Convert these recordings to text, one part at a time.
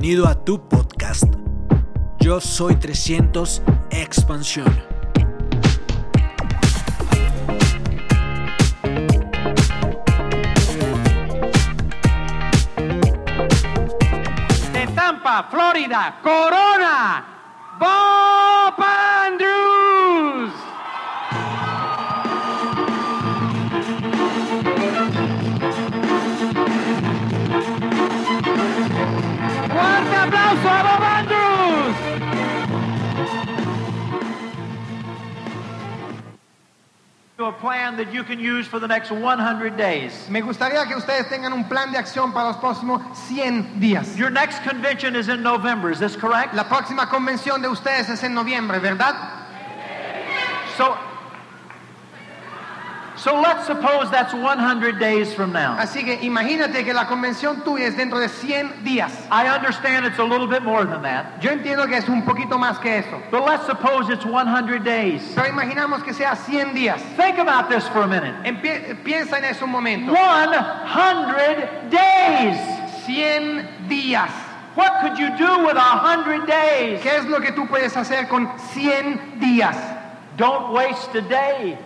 Bienvenido a tu podcast. Yo soy 300 Expansión. de Tampa, Florida, Corona, Bob aplauso a Bob Andrews. A plan that you can use for the next 100 days. Me gustaría que ustedes tengan un plan de acción para los próximos 100 días. Your next convention is in November, is this correct? La próxima convención de ustedes es en noviembre, ¿verdad? So, so let's suppose that's 100 days from now. Así que imagínate que la convención tuya es dentro de 100 días. I understand it's a little bit more than that, Yo entiendo que es un poquito más que eso. but let's suppose it's 100 days. Pero imaginamos que sea 100 días. Think about this for a minute. Empie- piensa en eso un momento. 100 days. 100 días. What could you do with 100 days? ¿Qué es lo que tú puedes hacer con 100 días? Don't waste a day,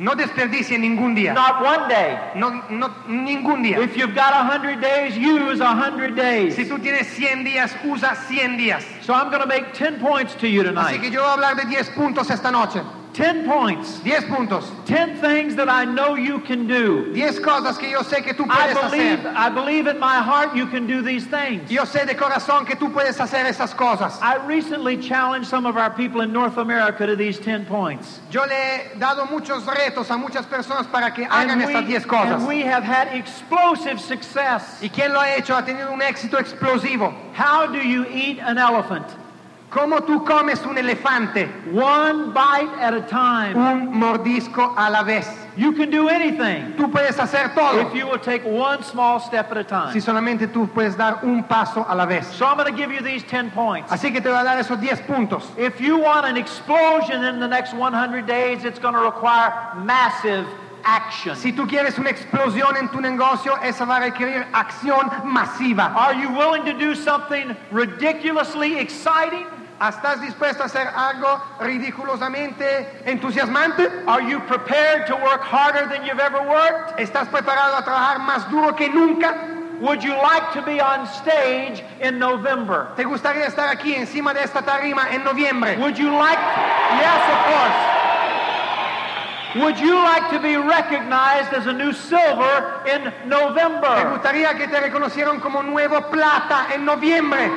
No desperdicie ningún día. not one day. No, no, ningún día. If you've got 100 days, use 100 days. Si tú tienes 100 días, usa 100 días. So I'm going to make 10 points to you tonight. Así que yo voy a hablar de 10 puntos esta noche. 10 points. 10 puntos. 10 things that I know you can do. 10 cosas que yo sé que tú I believe, hacer. I believe in my heart you can do these things. Yo sé de corazón que tú puedes hacer esas cosas. I recently challenged some of our people in North America to these 10 points. Yo le he dado muchos retos a muchas personas para que hagan And estas we, 10 cosas. and we have had explosive success. ¿Y quién lo ha hecho? Ha tenido un éxito explosivo. How do you eat an elephant? ¿Cómo tú comes un elefante? One bite at a time. Un mordisco a la vez. You can do anything Tú puedes hacer todo. if you will take one small step at a time. Si solamente tú puedes dar un paso a la vez. So I'm going to give you these 10 points. Así que te voy a dar esos 10 puntos. If you want an explosion in the next 100 days, it's going to require massive action. Si tú quieres una explosión en tu negocio, esa va a requerir acción masiva. Are you willing to do something ridiculously exciting? ¿Estás dispuesto a hacer algo ridículosamente entusiasmante? Are you prepared to work harder than you've ever worked? ¿Estás preparado a trabajar más duro que nunca? Would you like to be on stage in November? ¿Te gustaría estar aquí encima de esta tarima en noviembre? Would you like, yes, of course. Would you like to be recognized as a new silver in ¿Te November? gustaría que te reconocieran como nuevo plata en noviembre?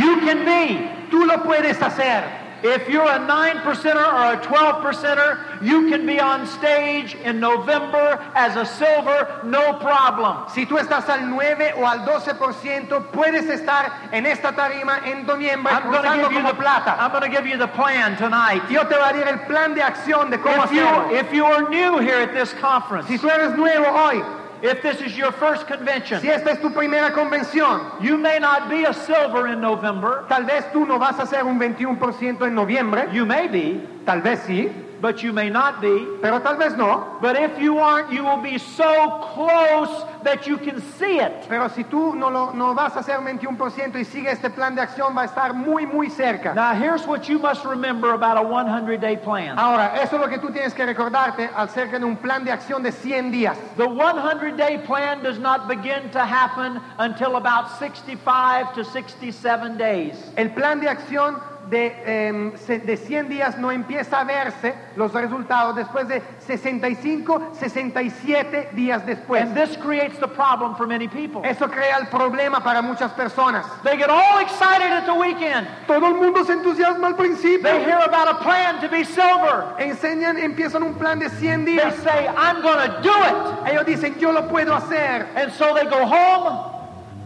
You can be. Tú lo puedes hacer. If you're a 9 percenter or a 12 percenter, you can be on stage in November as a silver, no problem. Si tú estás al 9 o al 12%, puedes estar en esta tarima en noviembre I'm going to cruzando give you como the plata. I'm going to give you the plan tonight. Yo te voy a dar el plan de acción de cómo If you hacerlo. if you are new here at this conference, Si tú eres nuevo hoy, if this is your first convention, si esta es tu primera convención, you may not be a silver in November. tal vez tú no vas a hacer un 21% en noviembre, You may be, tal vez sí, but you may not be. pero tal vez no. But if you aren't, you will be so close that you can see it. Pero si tú no, lo, no vas a hacer un 21% y sigue este plan de acción, va a estar muy, muy cerca. Now, here's what you must remember about a 100 day plan. Ahora, eso es lo que tú tienes que recordarte acerca de un plan de acción de 100 días. The 100 day plan does not begin to happen until about 65 to 67 days. El plan de acción de, se- de 100 días no empieza a verse los resultados después de 65, 67 días después. And this creates the problem for many people. Eso crea el problema para muchas personas. They get all excited at the weekend. Todo el mundo se entusiasma al principio. They hear about a plan to be silver. Enseñan, empiezan un plan de 100 They días. say, I'm going to do it. Ellos dicen, yo lo puedo hacer. And so they go home.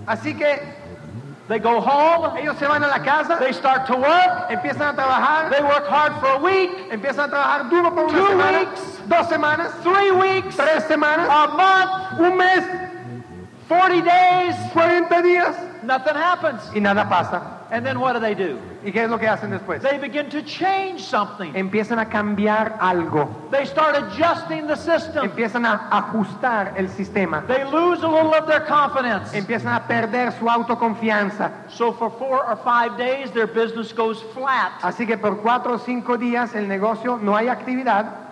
Así que They go home. ellos se van a la casa, They start to work. empiezan a trabajar, They work hard for a week, empiezan a trabajar duro por una Two semana, weeks. dos semanas, three weeks, tres semanas, a month, un mes, 40 days. 40 días Nothing happens. y nada pasa. And then what do they do? ¿Y qué es lo que hacen después? They begin to change something. Empiezan a cambiar algo. They start adjusting the system. Empiezan a ajustar el sistema. They lose a little of their confidence. Empiezan a perder su autoconfianza. So for four or five days, their business goes flat. Así que por cuatro o cinco días el negocio no hay actividad.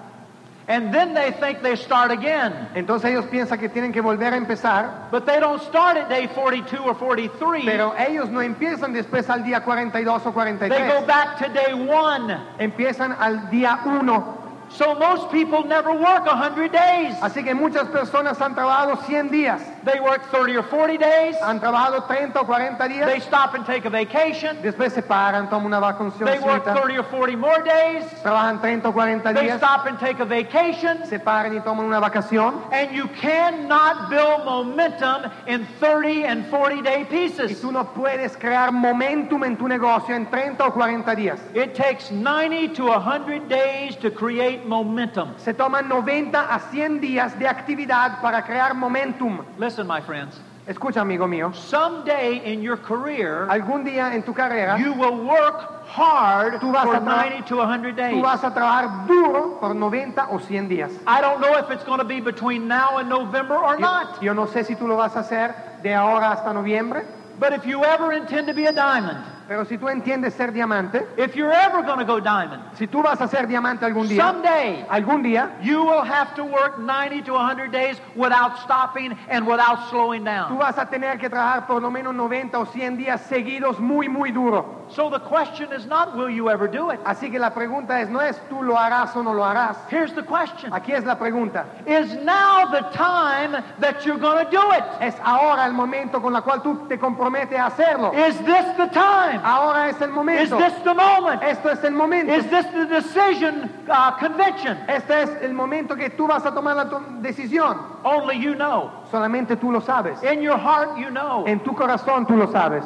And then they think they start again. Entonces ellos piensan que tienen que volver a empezar. But they don't start at day 42 or 43. Pero ellos no empiezan después al día 42 o They go back to day one. Empiezan al día 1. So most people never work 100 days. Así que muchas personas han trabajado 100 días. They work 30 or 40 days. Han trabajado 30 o 40 They días. stop and take a vacation. Después se paran, toman una They work 30 or 40 more days. Trabajan 30 o 40 They días. stop and take a vacation. Se paran y toman una vacación. And you cannot build momentum in 30 and 40 day pieces. Y tú no puedes crear momentum en tu negocio en 30 o 40 días. It takes 90 to 100 days to create momentum. Se toman 90 a 100 días de actividad para crear momentum. Listen, my friends. Escucha, amigo mío. Someday in your career, Algún día en tu carrera, you will work hard Tú vas for a 90 to 100 days. tú vas a trabajar duro por 90 o 100 días. I don't know if it's going to be between now and November or Yo, not. yo no sé si tú lo vas a hacer de ahora hasta noviembre, But if you ever intend to be a diamond, pero si tú entiendes ser diamante, if you're ever going to go diamond, si tú vas a ser diamante algún día, someday algún día, you will have to work 90 to 100 days without stopping and without slowing tú down. vas a tener que trabajar por lo menos 90 o 100 días seguidos muy, muy duro. So the question is not will you ever do it? Así que la pregunta es, no es tú lo harás o no lo harás. Here's the question. Aquí es la pregunta. Is now the time that you're going to do it? Es ahora el momento con la cual tú te comprometes a hacerlo. Is this the time? Ahora es el momento. Is this the moment? Esto es el momento. Is this the decision uh, convention? Este es el momento que tú vas a tomar la decisión. Only you know. Solamente tú lo sabes. In your heart, you know. En tu corazón tú lo sabes.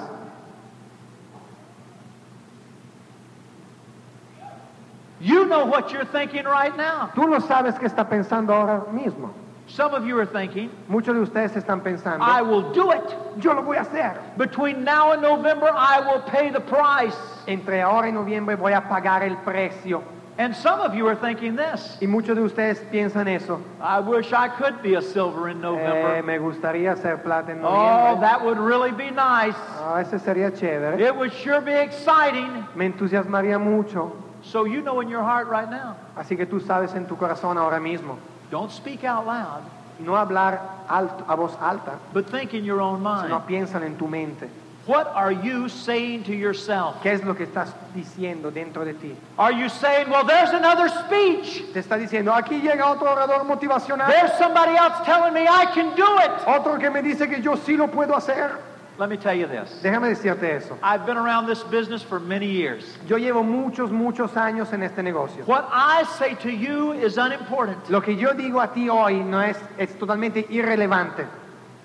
You know what you're thinking right now. Tú lo sabes que está pensando ahora mismo. Some of you are thinking, Muchos de ustedes están pensando, I will do it. yo lo voy a hacer. Between now and November, I will pay the price. Entre ahora y noviembre voy a pagar el precio. And some of you are thinking this Y muchos de ustedes piensan eso. I wish I could be a silver in Eh, November. me gustaría ser plata en noviembre. Oh, that would really be nice. Ah, ese sería chévere. It would sure be exciting. Me entusiasmaría mucho. So you know in your heart right now. Así que tú sabes en tu corazón ahora mismo. Don't speak out loud, No hablar alto, a voz alta, but think in your own mind. sino piensan en tu mente. What are you saying to yourself? ¿Qué es lo que estás diciendo dentro de ti? Are you saying, well, there's another speech? Te está diciendo, aquí llega otro orador motivacional, There's somebody else telling me I can do it. otro que me dice que yo sí lo puedo hacer. Let me tell you this. Déjame decirte eso. I've been around this business for many years. Yo llevo muchos, muchos años en este negocio. What I say to you is unimportant. Lo que yo digo a ti hoy no es, es totalmente irrelevante.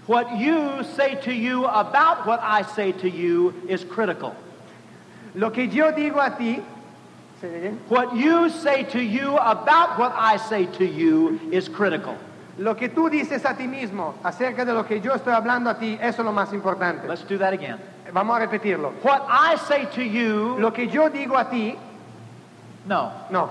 What you say to you about what I say to you is critical. Lo que yo digo a ti, ¿se oye bien? What you say to you about what I say to you is critical. Lo que tú dices a ti mismo acerca de lo que yo estoy hablando a ti, eso es lo más importante. Let's do that again. Vamos a repetirlo. What I say to you, Lo que yo digo a ti, no. no.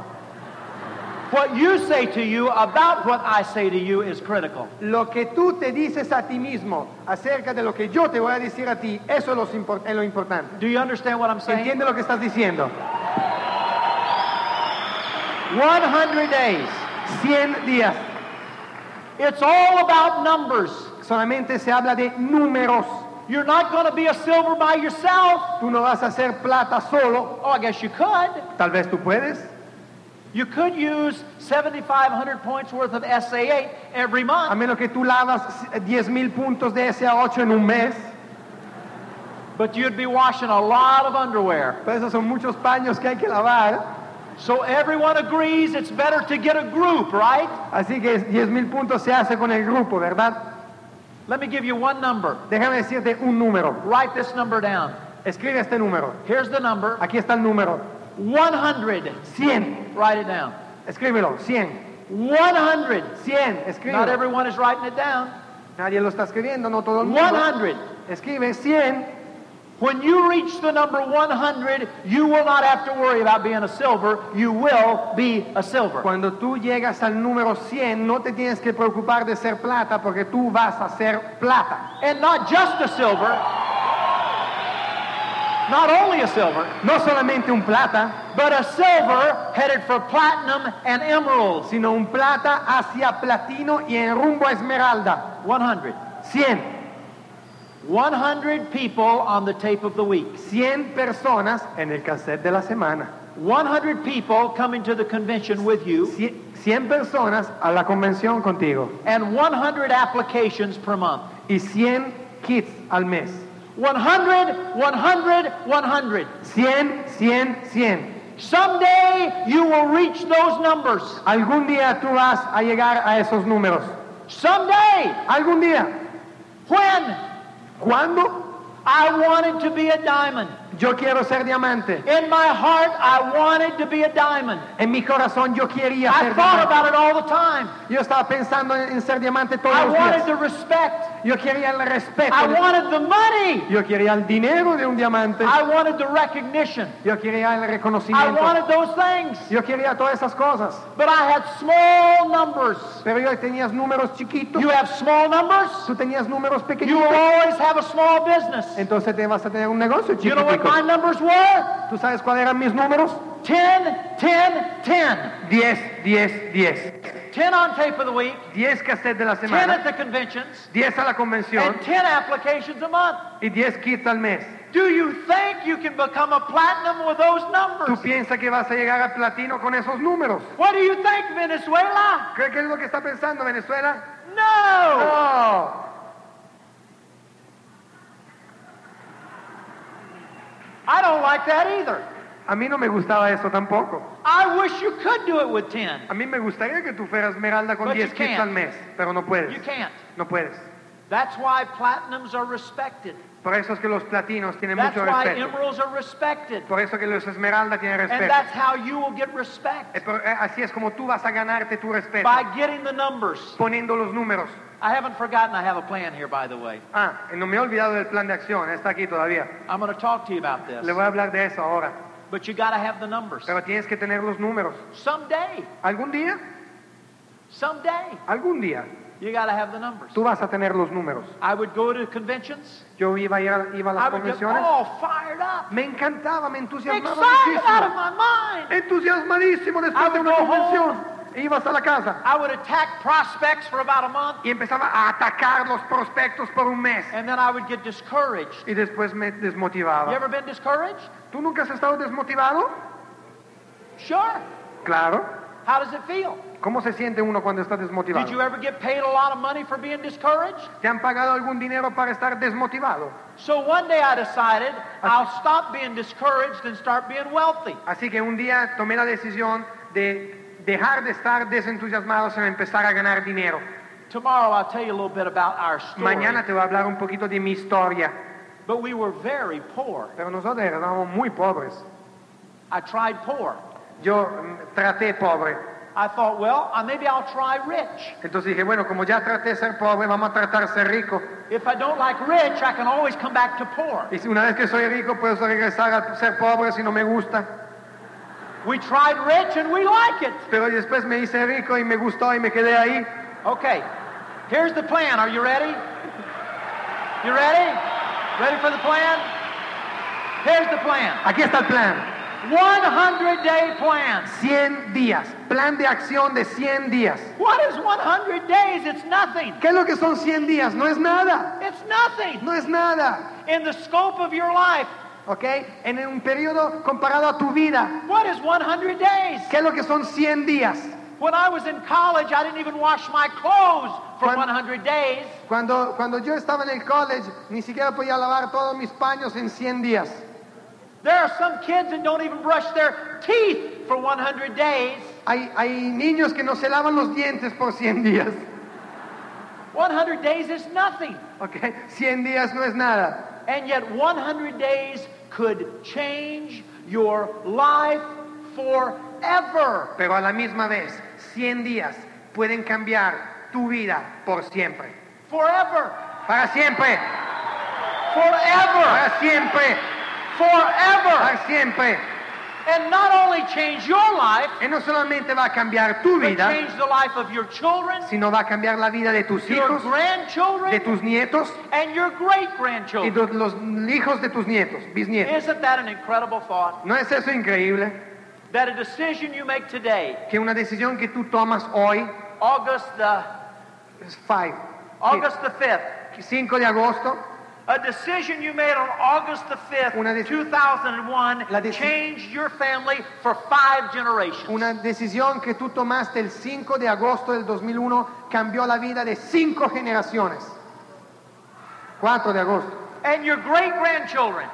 What you say to you about what I say to you is critical. Lo que tú te dices a ti mismo acerca de lo que yo te voy a decir a ti, eso es lo, importante. Do you understand what I'm saying? ¿Entiende lo que estás diciendo? 100 days. 100 días. It's all about numbers. Solamente se habla de números. You're not going to be a silver by yourself. Tú no vas a hacer plata solo. Oh, I guess you could. Tal vez tú puedes. You could use 7,500 points worth of SA8 every month. A menos que tú lavas 10 mil puntos de SA8 en un mes. but you'd be washing a lot of underwear. Pero esos son muchos paños que hay que lavar. So everyone agrees it's better to get a group, right? Así que 10 mil puntos se hace con el grupo, ¿verdad? Let me give you one number. Déjame decirte un número. Write this number down. Escribe este número. Here's the number Aquí está el número. 100. 100. Write it down. Escríbelo. 100. 100. 100. Not everyone is writing it down. Nadie lo está escribiendo, no todo el mundo. 100. Escribe 100. When you reach the number 100, you will not have to worry about being a silver. You will be a silver. Cuando tú llegas al número 100, no te tienes que preocupar de ser plata porque tú vas a ser plata. And not just a silver, not only a silver, No solamente un plata, but a silver headed for platinum and emeralds. sino un plata hacia platino y en rumbo a esmeralda. 100. 100. 100 people on the tape of the week. 100 personas en el cassette de la semana. 100 people coming to the convention with you, 100 personas a la convención contigo. and 100 applications per month. Y 100 kits al mes. 100, 100, 100. 100, 100, 100. Someday you will reach those numbers. Algún día tú vas a llegar a esos números. Someday. Algún día. When? ¿Cuándo? I wanted to be a diamond. Yo quiero ser diamante. In my heart, I wanted to be a diamond. En mi corazón yo quería I ser thought diamante. about it all the time. Yo estaba pensando en, en ser diamante todos I los wanted días. the respect. Yo quería el respeto. I wanted the money. Yo quería el dinero de un diamante. I wanted the recognition. Yo quería el reconocimiento. I wanted those things. Yo quería todas esas cosas. But I had small numbers. Pero yo tenías números chiquitos. You have small numbers, Tú tenías números you will always have a small business. Entonces te vas a tener un negocio You know what my numbers were? ¿Tú sabes cuáles eran mis números? 10, 10, 10. 10, 10, 10. 10 on tape of the week, 10 cassettes de la 10 semana, at the conventions, 10 a la convención and 10 applications a month. y 10 kits al mes. Do you think you can become a platinum with those ¿Tú numbers? piensas que vas a llegar a platino con esos números? What do you think, Venezuela? ¿Qué, qué es lo que está pensando Venezuela? No! No. I don't like that either. A mí no me gustaba eso tampoco. I wish you could do it with 10. A mí me gustaría que tú fueras esmeralda con But you 10 kits can't. al mes, pero no puedes. You can't. No puedes. That's why platinums are respected. Por eso es que los platinos tienen That's mucho why respeto. emeralds are respected. Por eso que los esmeralda tienen And respeto. that's how you will get respect eh, Así es como tú vas a ganarte tu respeto. by getting the numbers. Poniendo los números. I haven't forgotten I have a plan here, by the way. Ah, no me he olvidado del plan de acción. Está aquí todavía. I'm going to talk to you about this. Le voy a hablar de eso ahora. But you got to have the numbers. Pero tienes que tener los números. Someday, Algún día, someday, algún día, you got to have the numbers. tú vas a tener los números. I would go to conventions. Yo iba a ir a, iba a I las would get convenciones. all fired up, Me encantaba, me entusiasmaba excited out of muchísimo. my mind. Entusiasmadísimo I después de una go convención. Ibas a la casa I would attack prospects for about a month, y empezaba a atacar los prospectos por un mes. and then I would get discouraged. Y después me desmotivaba. You ever been discouraged? ¿Tú nunca has estado desmotivado? Sure. Claro. How does it feel? ¿Cómo se siente uno cuando está desmotivado? Did you ever get paid a lot of money for being discouraged? ¿Te han pagado algún dinero para estar desmotivado? So one day I decided I'll stop being discouraged and start being wealthy. Así que un día tomé la decisión de dejar de estar desentusiasmados en empezar a ganar dinero. Tomorrow I'll tell you a little bit about our story. Mañana te voy a hablar un poquito de mi historia. But we were very poor. Pero nosotros éramos muy pobres. I tried poor. Yo mm, traté pobre. I thought, well, uh, maybe I'll try rich. Entonces dije, bueno, como ya traté ser pobre, vamos a tratar ser rico. If I don't like rich, I can always come back to poor. Y si una vez que soy rico, puedo regresar a ser pobre si no me gusta. We tried rich and we like it. Pero después me hice rico y me gustó y me quedé ahí. Okay, here's the plan. Are you ready? You ready? Ready for the plan? Here's the plan. Aquí está el plan. 100 day plan. 100 días. Plan de acción de 100 días. What is 100 days? It's nothing. ¿Qué es lo que son 100 días? No es nada. It's nothing. No es nada. In the scope of your life, ¿Ok? En un periodo comparado a tu vida. what is 100 days? ¿Qué es lo que son 100 días? When I was in college, I didn't even wash my clothes for Cuan- 100 days. Cuando, cuando yo estaba en el college, ni siquiera podía lavar todos mis paños en 100 días. There are some kids that don't even brush their teeth for 100 days. Hay, hay niños que no se lavan los dientes por 100 días. 100 days is nothing. ¿Ok? 100 días no es nada. And yet 100 days could change your life forever. Pero a la misma vez, 100 días pueden cambiar tu vida por siempre. Forever. Para siempre. forever, para siempre, forever. para siempre. And not only change your life, Y no solamente va a cambiar tu but vida, change the life of your children, sino va a cambiar la vida de tus your hijos, de grandchildren, tus nietos and your great y grandchildren. de los hijos de tus nietos, bisnietos. Isn't that an incredible thought? ¿No es eso increíble? That a decision you make today, Que una decisión que tú tomas hoy, August the five, August the 5th, 5 de agosto, a decision you made on August the 5th, 2001, La changed your family for five generations. una decisión que tú tomaste el 5 de agosto del 2001 cambió la vida de cinco generaciones. 4 de agosto. And your great grandchildren,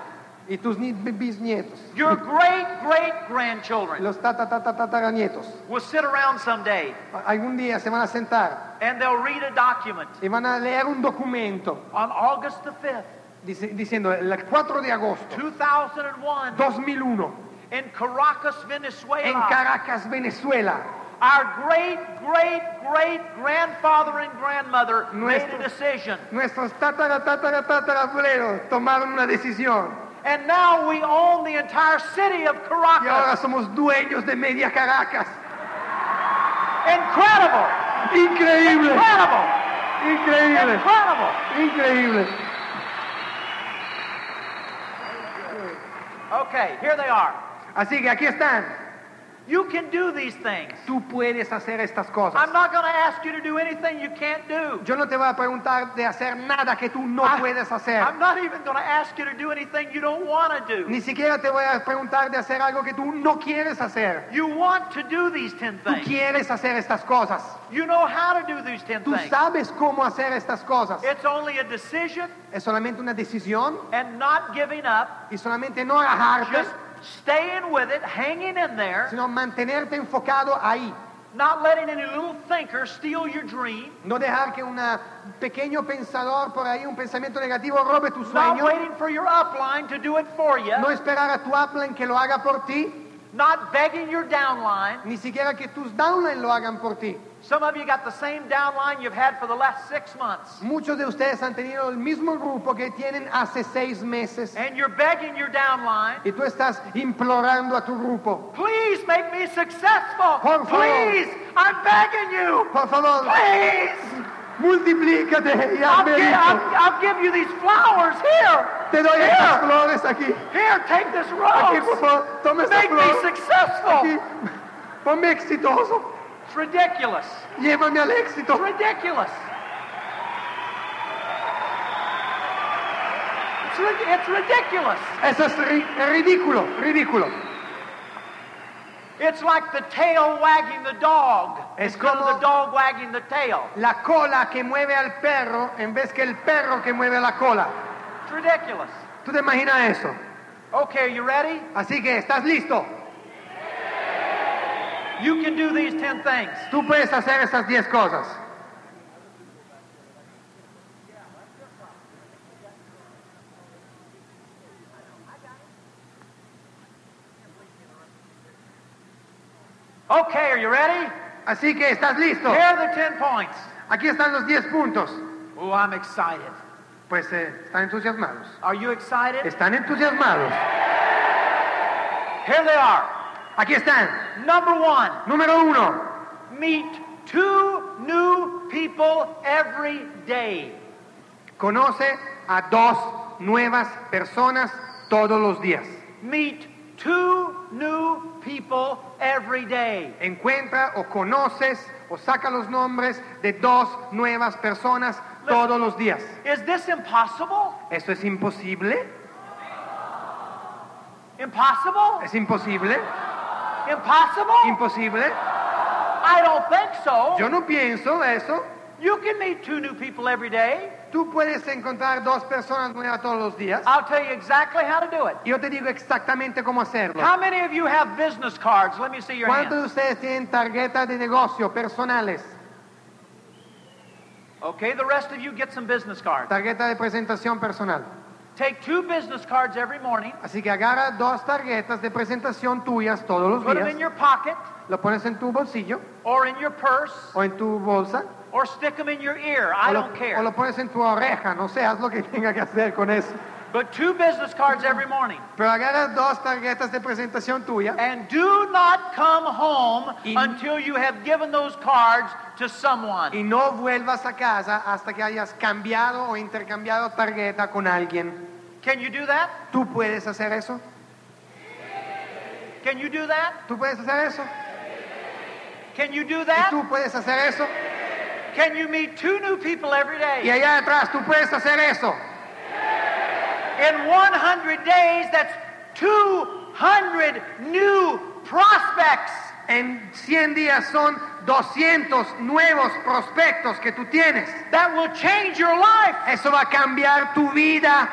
Y tus ni- bisnietos, your great great grandchildren los tataranietos, will sit around someday algún día se van a sentar and they'll read a document y van a leer un documento on August the 5th, dice- diciendo el 4 de agosto 2001, 2001 in Caracas, en Venezuela. Caracas, Venezuela. Our great great great grandfather and grandmother made a decision. Nuestros tatara, tatara, tatarabuelos tomaron una decisión And now we own the entire city of Caracas. y ahora somos dueños de media Caracas. Incredible! Increíble, Incredible! increíble, Incredible! increíble. Okay, here they are. Así que aquí están. You can do these things. Tú puedes hacer estas cosas. I'm not going to ask you to do anything you can't do. Yo no te voy a preguntar de hacer nada que tú no I- puedes hacer. I'm not even going to ask you to do anything you don't want to do. Ni siquiera te voy a preguntar de hacer algo que tú no quieres hacer. You want to do these 10 things. Tú quieres hacer estas cosas. You know how to do these 10 Tú things. sabes cómo hacer estas cosas. It's only a decision Es solamente una decisión and not giving up, y solamente no agajarte, just staying with it, hanging in there, sino mantenerte enfocado ahí. not letting any little thinker steal your dream, No dejar que un pequeño pensador por ahí, un pensamiento negativo, robe tu sueño. not waiting for your upline to do it for you, No esperar a tu upline que lo haga por ti, not begging your downline. ni siquiera que tus downline lo hagan por ti. Some of you got the same downline you've had for the last six months. Muchos de ustedes han tenido el mismo grupo que tienen hace seis meses And you're begging your downline, y tú estás implorando a tu grupo. please make me successful. Por favor. Please, I'm begging you. Por favor, Please. multiplícate y I'll, gi-. I'll, I'll give you these flowers. Here. Te doy estas flores aquí. Here, take this rose. Aquí, por favor, toma esta Make me successful. Aquí. Ponme exitoso. Ridiculous. Llévame al éxito. It's ridiculous. It's, ri- it's ridiculous. Eso es ri- es ridículo, ridículo. It's like the tail wagging the dog Es instead of como- the dog wagging the tail. La cola que mueve al perro en vez que el perro que mueve la cola. It's ridiculous. ¿Tú te imaginas eso? Okay, are you ready? Así que, ¿estás listo? You can do these 10 things. Tú puedes hacer esas 10 cosas. Okay, are you ready? Así que, ¿estás listo? Here are the 10 points. Aquí están los 10 puntos. Oh, I'm excited. Pues eh, están entusiasmados. Are you excited? Están entusiasmados. Here they are. Aquí están. Number one, Número uno. meet two new people every day. Conoce a dos nuevas personas todos los días. Meet two new people every day. Encuentra o conoces o saca los nombres de dos nuevas personas todos los días. Is this impossible? ¿Eso es imposible? Impossible? ¿Es imposible? Impossible? ¿Imposible? I don't think so. Yo no pienso eso. You can meet two new people every day. Tú puedes encontrar dos personas nuevas todos los días. I'll tell you exactly how to do it. Yo te digo exactamente cómo hacerlo. How many of you have business cards? Let me see your ¿Cuántos de ustedes tienen tarjetas de negocio personales? Okay, the rest of you get some business cards. Tarjeta de presentación personal. Take two business cards every morning, Así que agarra dos tarjetas de presentación tuyas todos los put them in your pocket lo pones en tu bolsillo or in your purse o en tu bolsa or stick them in your ear. o I lo, don't o care. lo pones en tu oreja, no sé, haz lo que tenga que hacer con eso. But two business cards every morning. Pero agarra dos tarjetas de presentación tuya And do not come home Y- until you have given those cards to someone. y no vuelvas a casa hasta que hayas cambiado o intercambiado tarjeta con alguien. Can you do that? ¿Tú puedes hacer eso? Can you do that? ¿Tú puedes hacer eso? Can you do ¿Y that? tú puedes hacer eso? Can you meet two new people every day? Y allá atrás, ¿tú puedes hacer eso? In 100 days, that's 200 new prospects. En 100 días son 200 nuevos prospectos que tú tienes. That will change your life. Eso va a cambiar tu vida.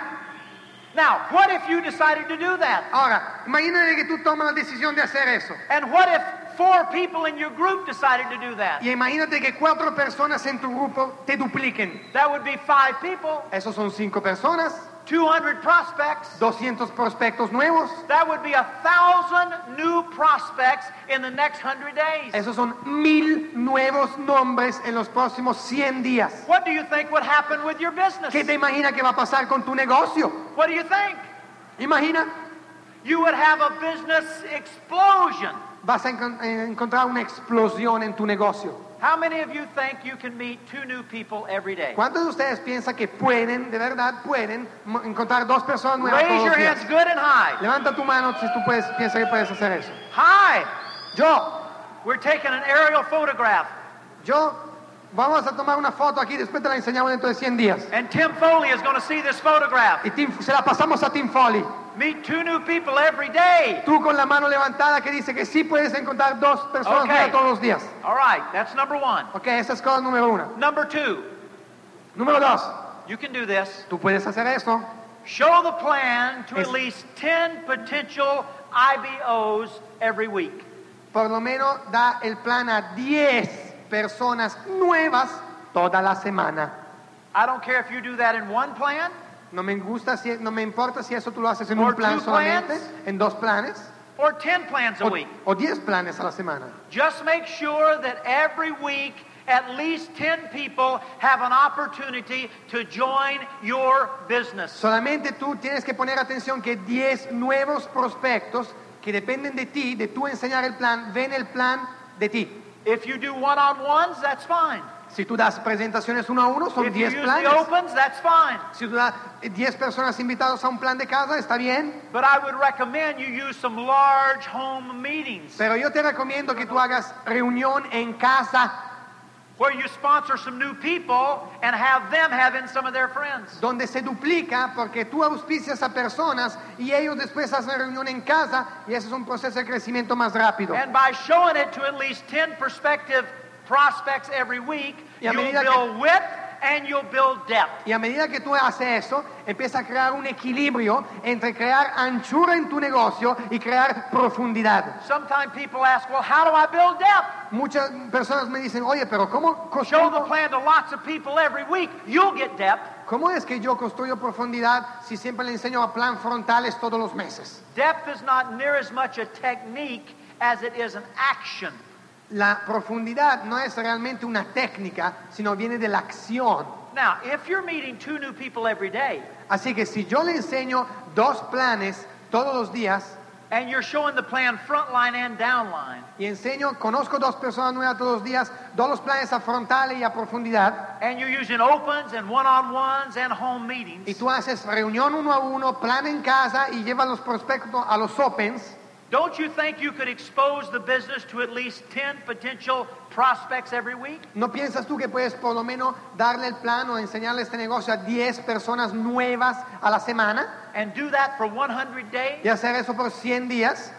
Now, what if you decided to do that? Ahora, imagínate que tú tomas la decisión de hacer eso. And what if four people in your group decided to do that? Y imagínate que cuatro personas en tu grupo te dupliquen. That would be five people, Esos son cinco personas, 200 prospects. 200 prospectos nuevos. That would be a thousand new prospects in the next hundred days. Esos son mil nuevos nombres en los próximos 100 días. What do you think would happen with your business? ¿Qué te imaginas que va a pasar con tu negocio? What do you think? Imagina, You would have a business explosion. vas a eh, encontrar una explosión en tu negocio. How many of you think you can meet two new people every day? ¿Cuántos de ustedes piensan que pueden, de verdad pueden, encontrar dos personas nuevas Raise todos your los días? hands good and high. Levanta tu mano si tú puedes, piensas que puedes hacer eso. High. Yo, We're taking an aerial photograph. yo, vamos a tomar una foto aquí, después te la enseñamos dentro de 100 días. And Tim Foley is going to see this photograph. Y Tim- se la pasamos a Tim Foley. Meet two new people every day. Tú con la mano levantada que dice que sí puedes encontrar dos personas Ok. nuevas todos los días. All right, that's number one. Ok, esa es cosa número uno. Number two, Número dos, you can do this. tú puedes hacer eso. Show the plan to Es- at least 10 potential IBOs every week. Por lo menos da el plan a 10 personas nuevas toda la semana. I don't care if you do that in one plan No me gusta, si, no me importa si eso tú lo haces en Or un plan two solamente, plans. en dos planes, or 10 plans a o, week. o 10 planes a la semana. Just make sure that every week at least 10 people have an opportunity to join your business. Solamente tú tienes que poner atención que 10 nuevos prospectos que dependen de ti, de tú enseñar el plan, ven el plan de ti. If you do one-on-ones, that's fine. Si tú das presentaciones uno a uno, son If you 10 use the planes. opens, that's fine. Si tú das 10 personas invitadas a un plan de casa, está bien. But I would recommend you use some large home meetings Pero yo te recomiendo que tú hagas reunión en casa where you sponsor some new people and have them have in some of their friends. donde se duplica porque tú auspicias a personas y ellos después hacen reunión en casa y ese es un proceso de crecimiento más rápido. And by showing it to at least 10 prospective prospects every week, Y a you'll medida que- build width and you'll build depth. Y a medida que tú haces eso, empieza a crear un equilibrio entre crear anchura en tu negocio y crear profundidad. Sometimes people ask, well, how do I build depth? Muchas personas me dicen, oye, pero ¿cómo Show the construyo? plan to lots of people every week. You'll get depth. ¿Cómo es que yo construyo profundidad si siempre le enseño a plan frontales todos los meses? Depth is not near as much a technique as it is an action. La profundidad no es realmente una técnica, sino viene de la acción. Now, if you're meeting two new people every day Así que si yo le enseño dos planes todos los días and you're showing the plan frontline and downline, y enseño, conozco dos personas nuevas todos los días, dos los planes a frontales y a profundidad, and you're using opens and one-on-ones and home meetings, y tú haces reunión uno a uno, plan en casa y llevas los prospectos a los opens, don't you think you could expose the business to at least 10 potential prospects every week? ¿no piensas tú que puedes por lo menos darle el plan o enseñarle este negocio a 10 personas nuevas a la semana And do that for 100 days? y hacer eso por 100 días?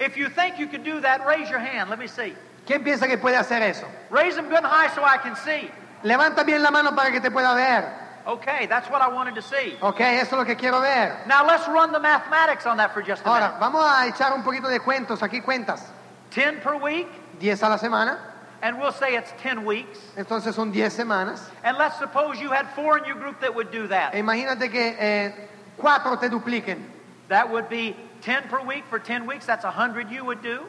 If you think you can do that, raise your hand. Let me see. ¿Quién piensa que puede hacer eso? Raise them good and high so I can see. Levanta bien la mano para que te pueda ver. Okay, that's what I wanted to see. Ok, eso es lo que quiero ver. Now let's run the mathematics on that for just a Ahora, minute. vamos a echar un poquito de cuentos. Aquí cuentas. 10 per week, 10 a la semana. and we'll say it's 10 weeks. Entonces son 10 semanas. And let's suppose you had four in your group that would do that. Imagínate que eh, cuatro te dupliquen. That would be 10 per week for 10 weeks. That's 100 you would do.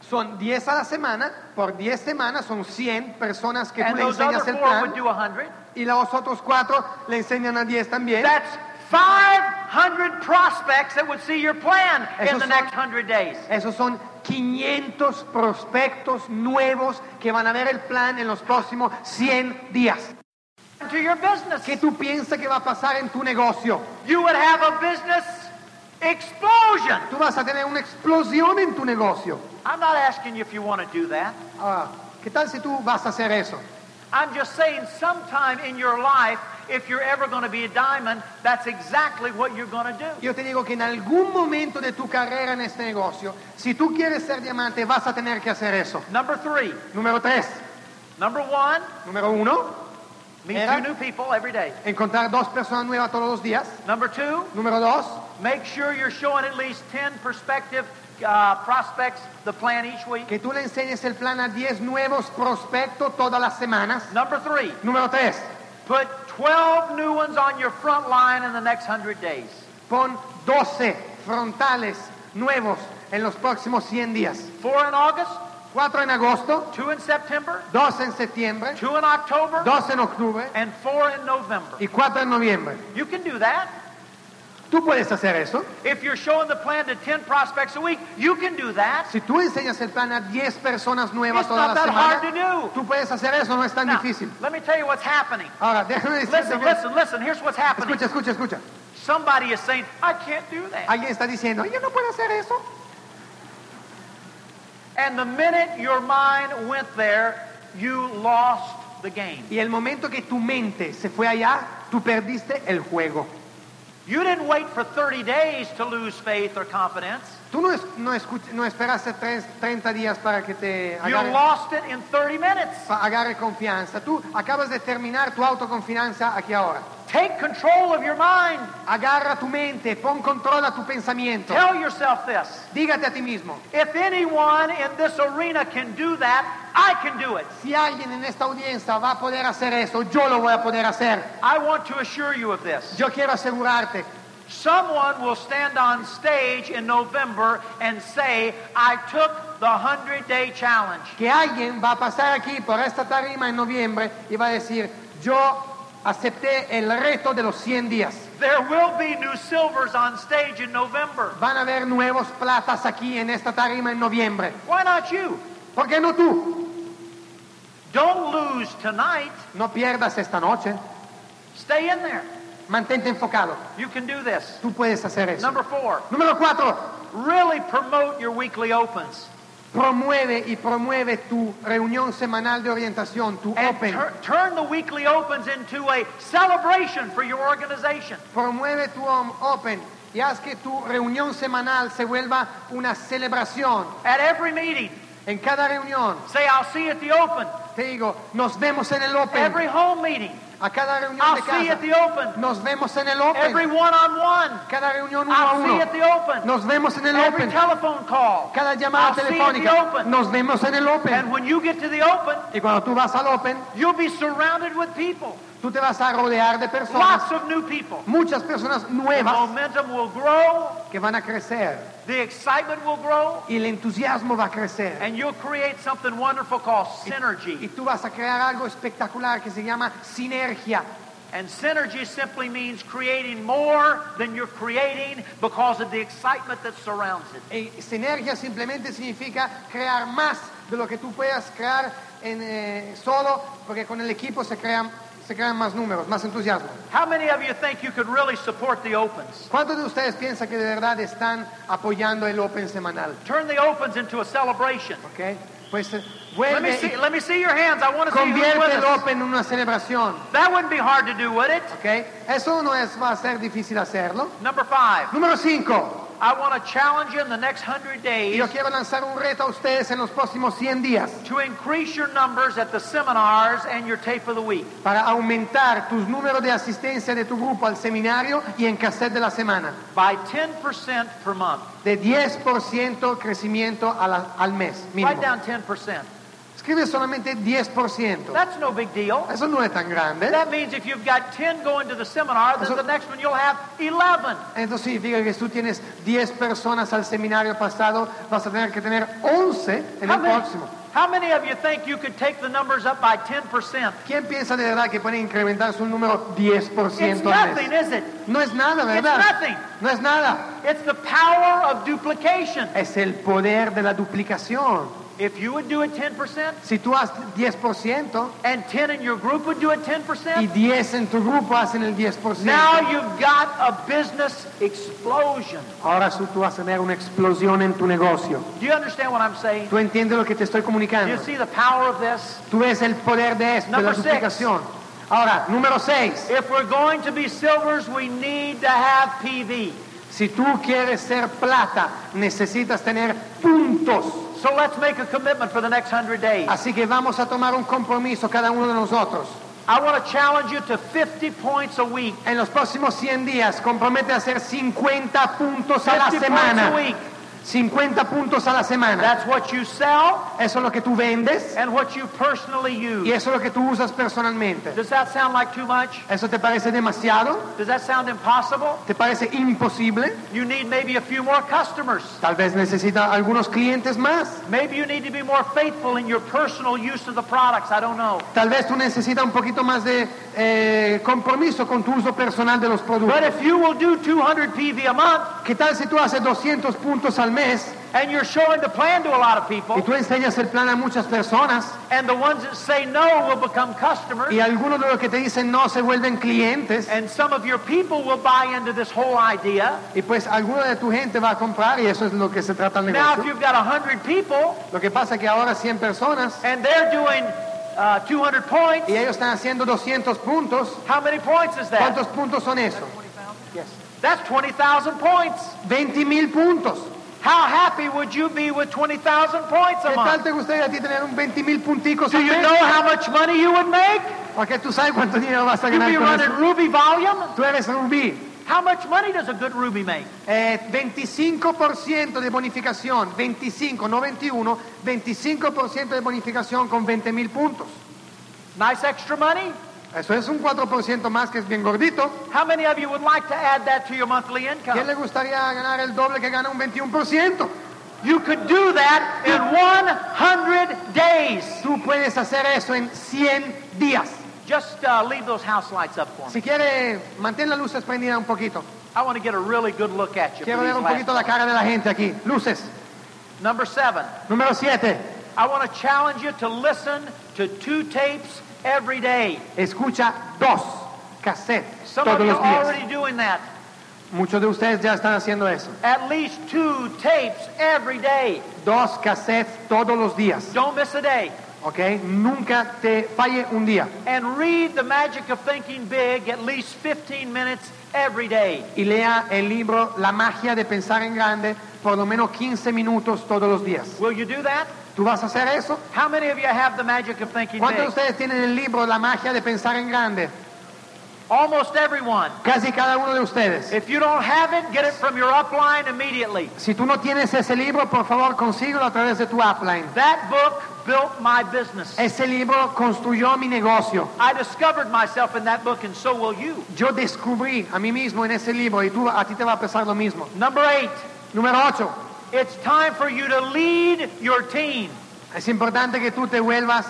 Son 10 a la semana. Por 10 semanas son 100 personas que tú And le those other enseñas el four would plan. do 100. Y los otros cuatro le enseñan a 10 también. That's 500 prospects that would see your plan in Esos the son- next 100 days. Esos son 500 prospectos nuevos que van a ver el plan en los próximos 100 días. To your business. ¿Qué tú piensas que va a pasar en tu negocio? You would have a business explosion. Tú vas a tener una explosión en tu negocio. I'm not asking you if you want to do that. Ahora, ¿qué tal si tú vas a hacer eso? I'm just saying sometime in your life, if you're ever going to be a diamond, that's exactly what you're going to do. Yo te digo que en algún momento de tu carrera en este negocio, si tú quieres ser diamante, vas a tener que hacer eso. Number three. Número tres. Number one, Número uno, meet two new people every day. encontrar dos personas nuevas todos los días. Number two, Número dos, make sure you're showing at least 10 prospective uh, prospects the plan each week. que tú le enseñes el plan a 10 nuevos prospectos todas las semanas. Number three, Número tres, put 12 new ones on your front line in the next 100 days. pon 12 frontales nuevos en los próximos 100 días. Four in August, 4 en agosto, two in September, 2 en septiembre, two in October, 2 en octubre and four in November. y 4 en noviembre. You can do that. Tú puedes hacer eso. If you're showing the plan to 10 prospects a week, you can do that. Si tú enseñas el plan a 10 personas nuevas It's toda not la that hard to do. tú puedes hacer eso, no es tan Now, difícil. let me tell you what's happening. Ahora, déjame decirte Listen, que... listen, listen. Here's what's happening. Escucha, escucha, escucha. Somebody is saying, I can't do that. Alguien está diciendo, yo no puedo hacer eso. And the minute your mind went there, you lost the game. Y el momento que tu mente se fue allá, tú perdiste el juego. You didn't wait for 30 days to lose faith or confidence. Tú no, es- no, escuch- no esperaste tres- 30 días para que te You agarre, lost it in 30 minutes. pa- agarre confianza. Tú acabas de terminar tu autoconfianza aquí ahora. Take control of your mind. Agarra tu mente, pon control a tu pensamiento. Tell yourself this. Dígate a ti mismo, If anyone in this arena can do that, I can do it. si alguien en esta audiencia va a poder hacer eso, yo lo voy a poder hacer. I want to assure you of this. Yo quiero asegurarte, Someone will stand on stage in November and say, I took the 100 day challenge. que alguien va a pasar aquí por esta tarima en noviembre y va a decir, yo acepté el reto de los 100 días. There will be new silvers on stage in November. Van a haber nuevos platas aquí en esta tarima en noviembre. Why not you? ¿Por qué no tú? Don't lose tonight. No pierdas esta noche. Stay in there. Mantente enfocado. You can do this. Tú puedes hacer eso. Number four, Número cuatro, really promote your weekly opens. promueve y promueve tu reunión semanal de orientación, tu And Open. tur- turn the weekly opens into a celebration for your organization. Promueve tu Open y haz que tu reunión semanal se vuelva una celebración. At every meeting, En cada reunión, say, I'll see you at the open. te digo, nos vemos en el Open. Every home meeting, A cada reunión I'll de see at the open. nos vemos en el Every one on one, Cada reunión uno a I'll see at the open. Nos vemos en el Every Open. telephone call, Cada llamada I'll see at the telefónica, open. nos vemos en el And Open. when you get to the open, Y cuando tú vas al Open, you'll be surrounded with people. tú te vas a rodear de personas, Lots of new people. muchas personas The nuevas momentum will grow, que van a crecer the excitement will grow, y el entusiasmo va a crecer. and you'll create something wonderful called Y synergy. tú vas a crear algo espectacular que se llama sinergia. And synergy simply means creating more than you're creating because of the excitement that surrounds it. Y sinergia simplemente significa crear más de lo que tú puedas crear en, eh, solo, porque con el equipo se crean, se crean más números, más entusiasmo. How many of you think you could really support the opens? ¿Cuántos de ustedes piensan que de verdad están apoyando el Open semanal? Turn the opens into a celebration. ¿Ok? Pues eh, Let me see, let me see your hands. I want to see who's convierte with el us. Open en una celebración. That wouldn't be hard to do, would it? ¿Ok? Eso no es, va a ser difícil hacerlo. Number five, Número 5. I want to challenge you in the next hundred days yo quiero lanzar un reto a ustedes en los próximos 100 días to increase your numbers at the seminars and your tape of the week. para aumentar tus números de asistencia de tu grupo al seminario y en cassette de la semana. by 10% per month. De 10% crecimiento a la- al mes mínimo. Write down 10%. Escribe solamente 10%. That's no big deal. Eso no es tan grande. That means if you've got 10 going to the seminar, then Eso- the next one you'll have 11. Esto significa que si tú tienes 10 personas al seminario pasado, vas a tener que tener 11 en How el many, próximo. How many of you think you could take the numbers up by 10%? ¿Quién piensa de verdad que puede incrementar su número 10% It's nothing, is it? No es nada, It's ¿verdad? nothing. No es nada. It's the power of duplication. Es el poder de la duplicación. If you would do it 10% Si tú haces 10% and 10 in your group would do it 10%, y 10 en tu grupo hacen el 10%, now you've got a business explosion. ahora tú tú vas a tener una explosión en tu negocio. Do you understand what I'm saying? ¿Tú entiendes lo que te estoy Do comunicando? you see the power of this? Tú ves el poder de esto, de la Number six. Ahora, número 6. If we're going to be silvers, we need to have PV. Si tú quieres ser plata, necesitas tener puntos. So let's make a commitment for the next 100 days. Así que vamos a tomar un compromiso cada uno de nosotros. I want to challenge you to 50 points a week. En los próximos 100 días, compromete a hacer 50 puntos a 50 la points a semana. week. 50 puntos a la semana. That's what you sell Eso es lo que tú vendes and what you personally y use. eso es lo que tú usas personalmente. Does that sound like too much? ¿Eso te parece demasiado? Does that sound impossible? ¿Te parece imposible? You need maybe a few more customers. Tal vez necesita algunos clientes más. Maybe you need to be more faithful in your personal use of the products. I don't know. Tal vez tú necesitas un poquito más de eh, compromiso con tu uso personal de los productos. But if you will do 200 PV a month ¿Qué tal si tú haces 200 puntos al mes and you're showing the plan to a lot of people. y tú enseñas el plan a muchas personas and the ones that say no will become customers, y algunos de los que te dicen no se vuelven clientes and some of your people will buy into this whole idea. y pues alguna de tu gente va a comprar y eso es lo que se trata el Now, if negocio. you've got 100 people Lo que pasa es que ahora 100 personas and they're doing uh, 200 points, y ellos están haciendo 200 puntos. how many points is that? ¿Cuántos puntos son eso? That's 20,000 points. 20 mil puntos. How happy would you be with 20,000 points a ¿Qué tal te gustaría a ti tener un 20 mil punticos Do al you mes? know how much money you would make? Porque tú sabes cuánto dinero vas a You'd ganar be con running eso. Ruby volume. Tú eres Rubí. How much money does a good Ruby make? Eh, 25% de bonificación, 25, no 21, 25% de bonificación con 20 mil puntos. Nice extra money. Eso es un 4% más que es bien gordito. How many of you would like to add that to your monthly income? ¿Quién le gustaría ganar el doble que gana un 21%? You could do that in 100 days. Tú puedes hacer eso en 100 días. Just uh, leave those house lights up for me. Si quiere, mantén las luces prendidas un poquito. I want to get a really good look at you. Quiero ver un poquito la cara de la gente aquí. Luces. Number seven, Número 7. I want to challenge you to listen to two tapes every day. Escucha dos cassettes Some of todos you los días. already doing that. Muchos de ustedes ya están haciendo eso. At least two tapes every day. Dos cassettes todos los días. Don't miss a day. ¿Ok? Nunca te falle un día. And read The Magic of Thinking Big at least 15 minutes every day. Y lea el libro La magia de pensar en grande por lo menos 15 minutos todos los días. Will you do that? ¿Tú vas a hacer eso? How many of you have The Magic of Thinking ¿Cuántos de Big? ustedes tienen el libro La magia de pensar en grande? Almost everyone. Casi cada uno de ustedes. If you don't have it, get it from your upline immediately. Si tú no tienes ese libro, por favor, consíguelo a través de tu upline. That book built my business. Ese libro construyó mi negocio. I discovered myself in that book, and so will you. Yo descubrí a mí mismo en ese libro y tú, a ti te va a pesar lo mismo. Number eight, Número 8. It's time for you to lead your team. Es importante que tú te vuelvas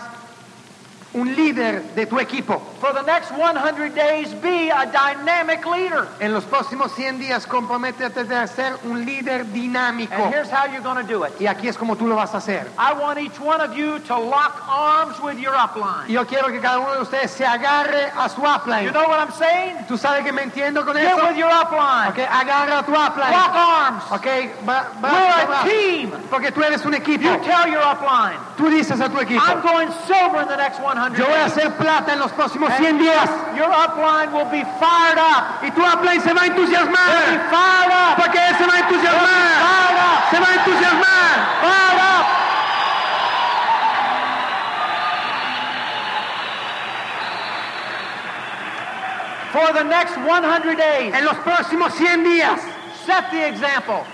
un líder de tu equipo. For the next 100 days, be a dynamic leader. En los próximos 100 días comprométete a ser un líder dinámico. And here's how you're going to do it. Y aquí es como tú lo vas a hacer. I want each one of you to lock arms with your upline. Yo quiero que cada uno de ustedes se agarre a su upline. You know what I'm saying? ¿Tú sabes que me entiendo con Get eso? with your upline. Ok, agarra a tu upline. Lock arms. Ok, bra- We're a team. Porque tú eres un equipo. You tell your upline, Tú dices a tu equipo. I'm going silver in the next 100 Yo voy a hacer plata en los próximos 100 días. Your upline will be fired up. Y tu upline se va a They'll be entusiasmar. fired up. Porque él se va a entusiasmar. Fired up. Se va a entusiasmar. Fired up. For the next 100 days, En los próximos 100 días. set the example.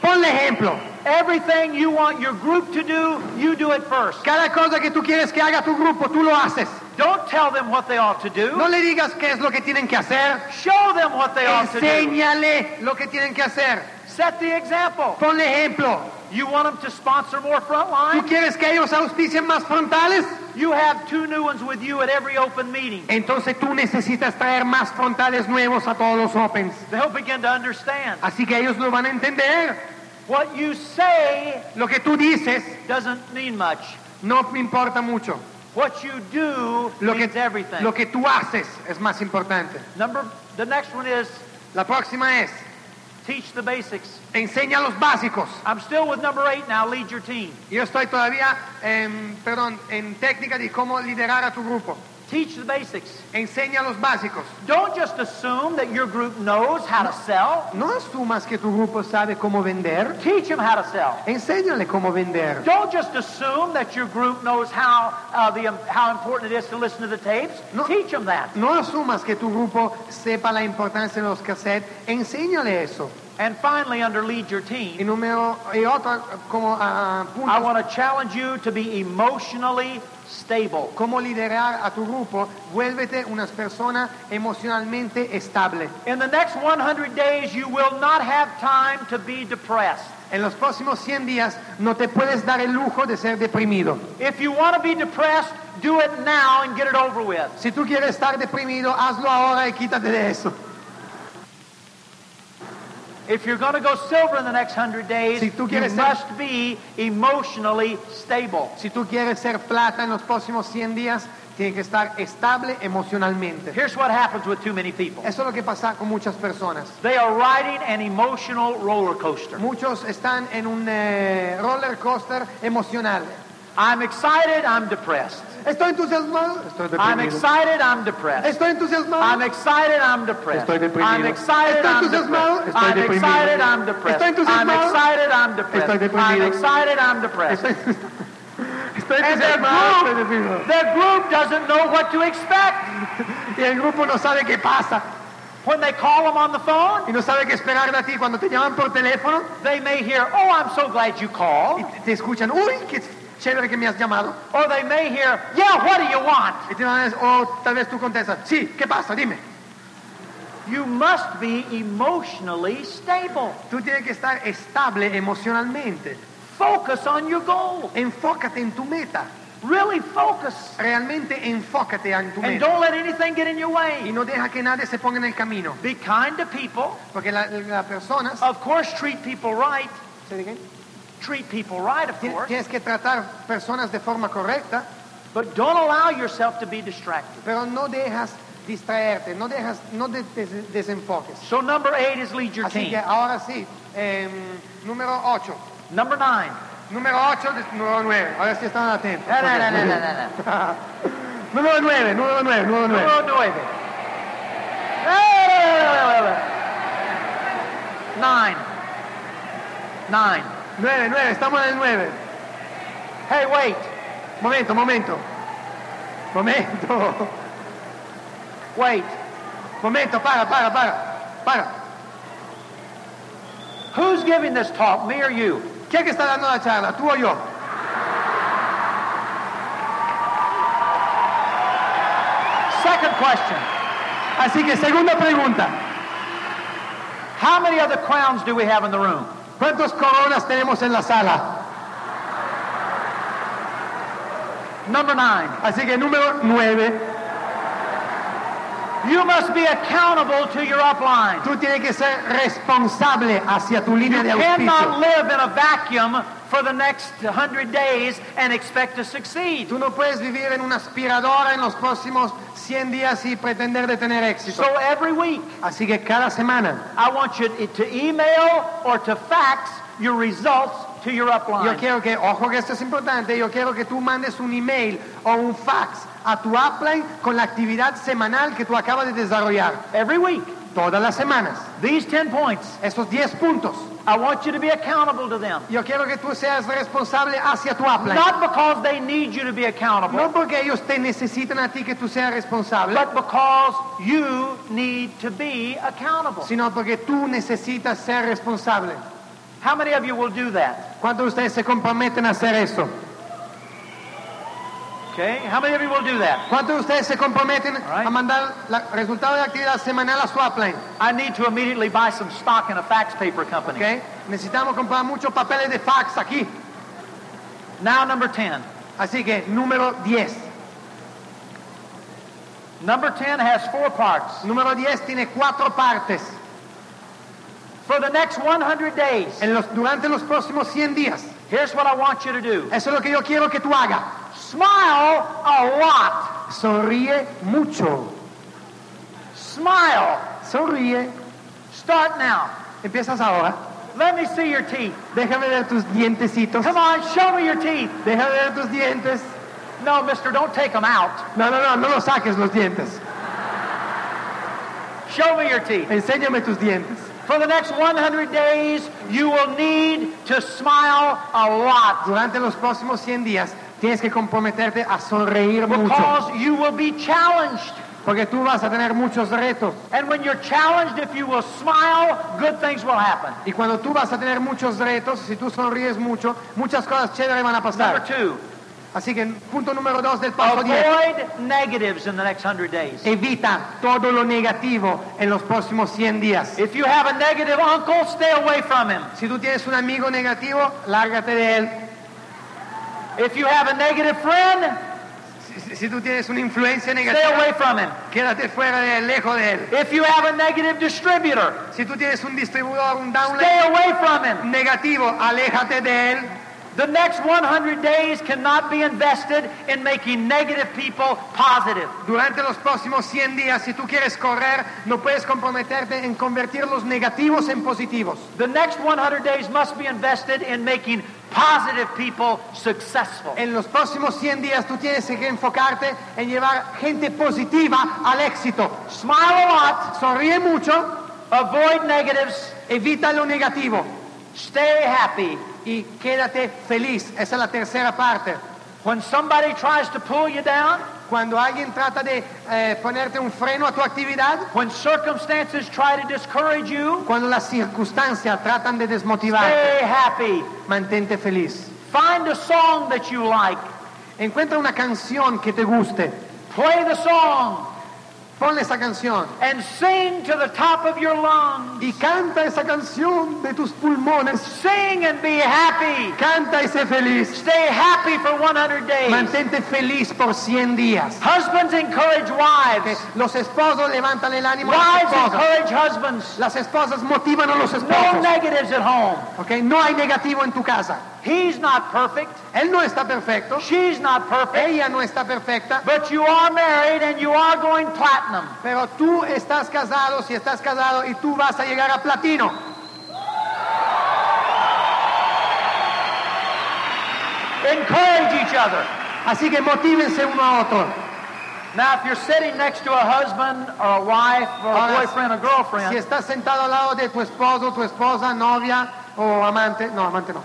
Ponle ejemplo. Everything you want your group to do, you do it first. Cada cosa que tú quieres que haga tu grupo, tú lo haces. Don't tell them what they ought to do. No le digas qué es lo que tienen que hacer. Show them what they ought to do. Enséñale lo que tienen que hacer. Set the example. Ponle ejemplo. You want them to sponsor more front ¿Tú quieres que ellos auspicien más frontales? You have two new ones with you at every open meeting. Entonces tú necesitas traer más frontales nuevos a todos los Opens. They'll begin to understand. Así que ellos lo van a entender. What you say Lo que tú dices doesn't mean much. no me importa mucho. What you do Lo means que, everything. lo que tú haces es más importante. Number, the next one is La próxima es, teach the basics. enseña los básicos. I'm still with number eight now. Lead your team. Yo estoy todavía, en, perdón, en técnica de cómo liderar a tu grupo. Teach the basics. Enseña los básicos. Don't just assume that your group knows how to sell. No asumas que tu grupo sabe cómo vender. Teach them how to sell. Enséñale cómo vender. Don't just assume that your group knows how uh, the um, how important it is to listen to the tapes. No. Teach them that. No asumas que tu grupo sepa la importancia de los cassettes. Enséñale eso. And finally, under lead your Y team, número y otro como ah, I want to challenge you to be emotionally stable. cómo liderar a tu grupo. Vuélvete una persona emocionalmente estable. In the next 100 days, you will not have time to be depressed. En los próximos 100 días no te puedes dar el lujo de ser deprimido. If you want to be depressed, do it now and get it over with. Si tú quieres estar deprimido, hazlo ahora y quítate de eso. If you're going to go silver in the next 100 days, Si tú you ser- must be emotionally stable. Si tú quieres ser plata en los próximos 100 días, tienes que estar estable emocionalmente. Here's what happens with too many people. Eso es lo que pasa con muchas personas. They are riding an emotional roller coaster. Muchos están en un eh, roller coaster emocional. I'm excited, I'm depressed. Estoy entusiasmado, estoy I'm excited, I'm depressed. Estoy entusiasmado, I'm excited, I'm depressed. Estoy deprimido. I'm excited, Estoy I'm entusiasmado, depressed. estoy I'm deprimido. excited, I'm depressed. Estoy I'm excited, I'm depressed. estoy deprimido. I'm excited, I'm depressed. estoy, estoy And their entusiasmado, estoy deprimido. group, their group doesn't know what to expect. Y el grupo no sabe qué pasa When they call them on the phone, y no sabe qué esperar de ti. Cuando te llaman por teléfono they may hear, oh, I'm so glad you called. te- te escuchan, uy, qué chévere que me has llamado. Or they may hear, yeah, what do you want? Y te van a decir, o tal vez tú contestas, sí, ¿qué pasa? Dime. You must be emotionally stable. Tú tienes que estar estable emocionalmente. Focus on your goal. Enfócate en tu meta. Really focus. Realmente enfócate en tu And meta. don't let anything get in your Y way. no deja que nadie se ponga en el camino. Be kind to people. Porque la- las personas... Of course, treat people right. ¿Se diga? Treat people right, of course. Tienes que tratar personas de forma correcta, But don't allow yourself to be distracted. pero no dejas distraerte, no dejas, no des- desenfoques. So number eight is lead your Así que team. ahora sí, em, número 8. Number nine. Número 8, número 9. Ahora sí están atentos. No, no, no, no, no, no. número 9, número 9, número 9. Número nueve. Nine. Nine. 9, 9, estamos en el 9. Hey, wait. Momento, momento. Momento. Wait. Momento, para, para, para. Para. Who's giving this talk, me or you? ¿Quién está dando la charla? ¿Tú o yo? Second question. Así que segunda pregunta. How many other crowns do we have in the room? ¿Cuántos coronas tenemos en la sala? Number nine. Así que número 9. You must be accountable to your upline. Tú tienes que ser responsable hacia tu línea de You cannot auspicio. live in a vacuum for the next 100 days and expect to succeed. Tú no puedes vivir en una aspiradora en los próximos 100 días y pretender de tener éxito. So every week, Así que cada semana I want you to email or to fax your results to your upline. yo quiero que, ojo que esto es importante, yo quiero que tú mandes un email o un fax a tu upline con la actividad semanal que tú acabas de desarrollar. Every week. Todas las semanas. These 10 points, Esos 10 puntos. I want you to be accountable to them. Yo quiero que tú seas responsable hacia tu upline. Not because they need you to be accountable, No porque ellos te necesitan a ti que tú seas responsable, but because you need to be accountable. sino porque tú necesitas ser responsable. How many of you will do that? ¿Cuántos de ustedes se comprometen a hacer eso? Okay? How many of you will do that? ¿Cuántos de ustedes se comprometen right. a mandar el resultado de actividad semanal a su upline? I need to immediately buy some stock in a fax paper company. ¿ok? Necesitamos comprar muchos papeles de fax aquí. Now, number 10. Así que número 10. Number 10 has four parts. Número 10 tiene cuatro partes. For the next 100 days, En los, durante los próximos 100 días. here's what I want you to do Eso es lo que yo quiero que tú hagas. Smile a lot. Sonríe mucho. Smile. Sonríe. Start now. Empiezas ahora. Let me see your teeth. Déjame ver tus dientecitos. Come on, show me your teeth. Déjame ver tus dientes. No, mister, don't take them out. No, no, no, no los saques los dientes. Show me your teeth. Enséñame tus dientes. For the next 100 days, you will need to smile a lot Durante los próximos 100 días tienes que comprometerte a sonreír mucho. because you will be challenged. Porque tú vas a tener muchos retos. And when you're challenged, if you will smile, good things will happen. Y cuando tú vas a tener muchos retos, si tú sonríes mucho, muchas cosas chéveres van a Number pasar. two, Así que punto número dos del paso 10. avoid negatives in the next 100 days. Evita todo lo negativo en los próximos 100 días. If you have a negative uncle, stay away from him. Si tú tienes un amigo negativo, lárgate de él. If you have a negative friend, Si, si- tú tienes una influencia stay away from him. quédate fuera de lejos de él. If you have a negative distributor, Si tú tienes un distribuidor, un stay away from him. negativo, aléjate de él. The next 100 days cannot be invested in making negative people positive. Durante los próximos 100 días, si tú quieres correr, no puedes comprometerte en convertir los negativos en positivos. The next 100 days must be invested in making positive people successful. En los próximos 100 días tú tienes que enfocarte en llevar gente positiva al éxito. Smile a lot, Sonríe mucho, avoid negatives, evita lo negativo stay happy. y quédate feliz. Esa es la tercera parte. When somebody tries to pull you down, Cuando alguien trata de eh, ponerte un freno a tu actividad, when circumstances try to discourage you, cuando las circunstancias tratan de desmotivarte, stay happy. mantente feliz. Find a song that you like. Encuentra una canción que te guste. Play the song Ponle esa canción and sing to the top of your lungs. y canta esa canción de tus pulmones. Sing and be happy. Canta y sé feliz. Stay happy for 100 days. Mantente feliz por 100 días. Husbands encourage wives. Los esposos levantan el ánimo Wives encourage husbands. Las esposas motivan a los esposos. No negatives at home. Okay, No hay negativo en tu casa. He's not perfect. Él no está perfecto. She's not perfect. Ella no está perfecta. But you are married and you are going platinum. Pero tú estás casado, si estás casado, y tú vas a llegar a platino. Encourage each other. Así que motívense uno a otro. Now, if you're sitting next to a husband or a wife or a boyfriend or girlfriend, Si girlfriend, estás sentado al lado de tu esposo, tu esposa, novia o amante, no, amante no.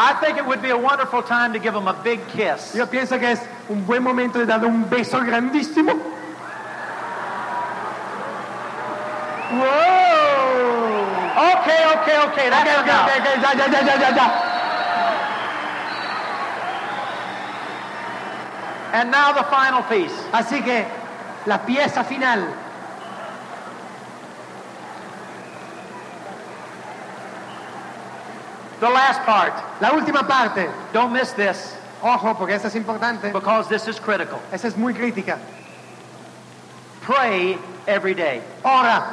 I think it would be a wonderful time to give them a big kiss. Yo pienso que es un buen momento de darle un beso grandísimo. Whoa! Okay, okay, okay. That's Ok, ok, enough. ok, ok, ya, ya, ya, ya, ya, ya. And now the final piece. Así que la pieza final. The last part. La última parte. Don't miss this Ojo, porque esa es importante. because this is critical. Esa es muy crítica. Pray every day. Ora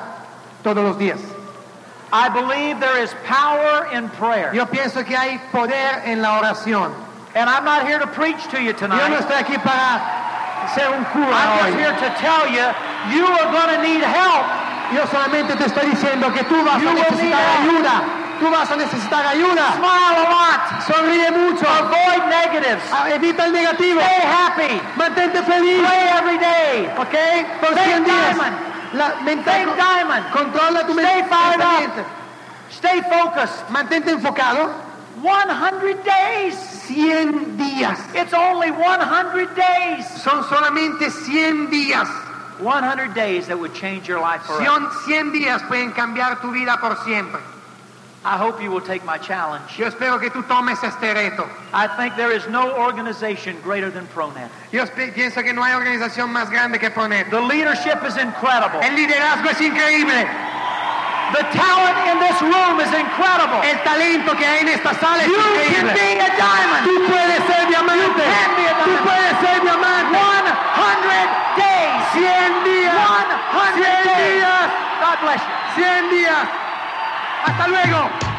todos los días. I believe there is power in prayer. Yo pienso que hay poder en la oración. And I'm not here to preach to you tonight. Yo no estoy aquí para ser un cura I'm just here to tell you, you are going to need help. Yo solamente te estoy diciendo que tú vas You a necesitar help. ayuda. Tú vas a necesitar ayuda. Smile a lot. Sonríe mucho. Avoid negatives. Ah, Evita el negativo. Stay happy. Mantente feliz. Pray every day. ¿Ok? Por Stay 100 días. La, Stay mente- diamond. controla tu Stay mente. fired up. Stay focused. Mantente enfocado. 100 days. 100 días. It's only 100 days. Son solamente 100 días. 100 days that would change your life forever. Son 100 días pueden cambiar tu vida por siempre. I hope you will take my challenge. Yo espero que tú tomes este reto. I think there is no organization greater than ProNet. Yo pienso que no hay organización más grande que Pronet. The leadership is incredible. El liderazgo es increíble. The talent in this room is incredible. El talento que hay en esta sala es You can be a diamond. Tú puedes ser diamante. can be a Tú puedes ser diamante. 100 days. 100 días. 100 100 days. días. God bless you. 100 días. Hasta luego.